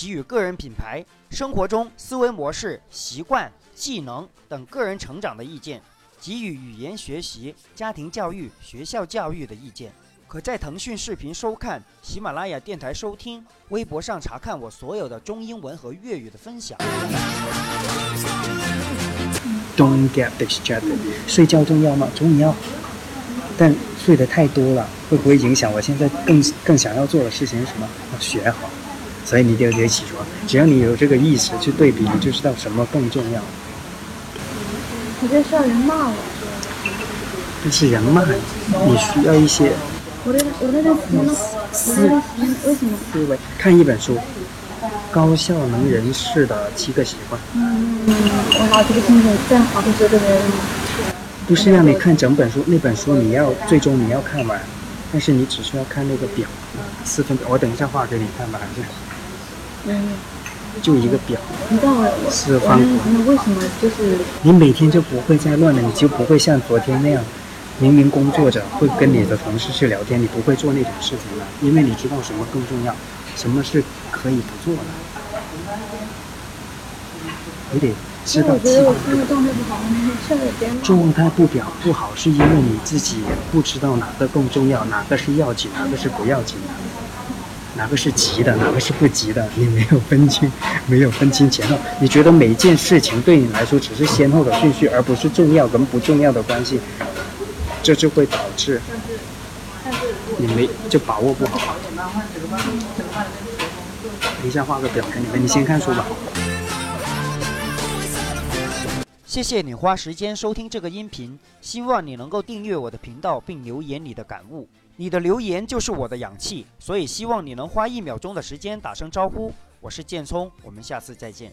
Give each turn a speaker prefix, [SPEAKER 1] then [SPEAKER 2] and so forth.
[SPEAKER 1] 给予个人品牌、生活中思维模式、习惯、技能等个人成长的意见；给予语言学习、家庭教育、学校教育的意见。可在腾讯视频收看、喜马拉雅电台收听、微博上查看我所有的中英文和粤语的分享。
[SPEAKER 2] Don't get distracted。睡觉重要吗？重要，但睡得太多了，会不会影响我现在更更想要做的事情是什么？要学好。所以你就得起床。只要你有这个意识去对比，你就知道什么更重要。
[SPEAKER 3] 我在需要人骂我。
[SPEAKER 2] 但是人骂你，你需要一些。
[SPEAKER 3] 我的我的那思思为什么？
[SPEAKER 2] 思维看一本书，《高效能人士的七个习惯》。
[SPEAKER 3] 嗯，我好这个听着，再好的这个人。
[SPEAKER 2] 不是让你看整本书，那本书你要最终你要看完，但是你只需要看那个表，四分表。我等一下画给你看吧，还是？
[SPEAKER 3] 嗯。
[SPEAKER 2] 就一个表。
[SPEAKER 3] 你知道我
[SPEAKER 2] 四方。
[SPEAKER 3] 那为什么就是？
[SPEAKER 2] 你每天就不会再乱了，你就不会像昨天那样。明明工作着会跟你的同事去聊天，你不会做那种事情了，因为你知道什么更重要，什么是可以不做的。你得知道自己的状态不好，状态不表不好，是因为你自己不知道哪个更重要，哪个是要紧，哪个是不要紧的，哪个是急的，哪个是不急的，你没有分清，没有分清前后。你觉得每件事情对你来说只是先后的顺序，而不是重要跟不重要的关系。这就会导致你没就把握不好。等一下画个表给你们，你先看书吧。
[SPEAKER 1] 谢谢你花时间收听这个音频，希望你能够订阅我的频道并留言你的感悟。你的留言就是我的氧气，所以希望你能花一秒钟的时间打声招呼。我是建聪，我们下次再见。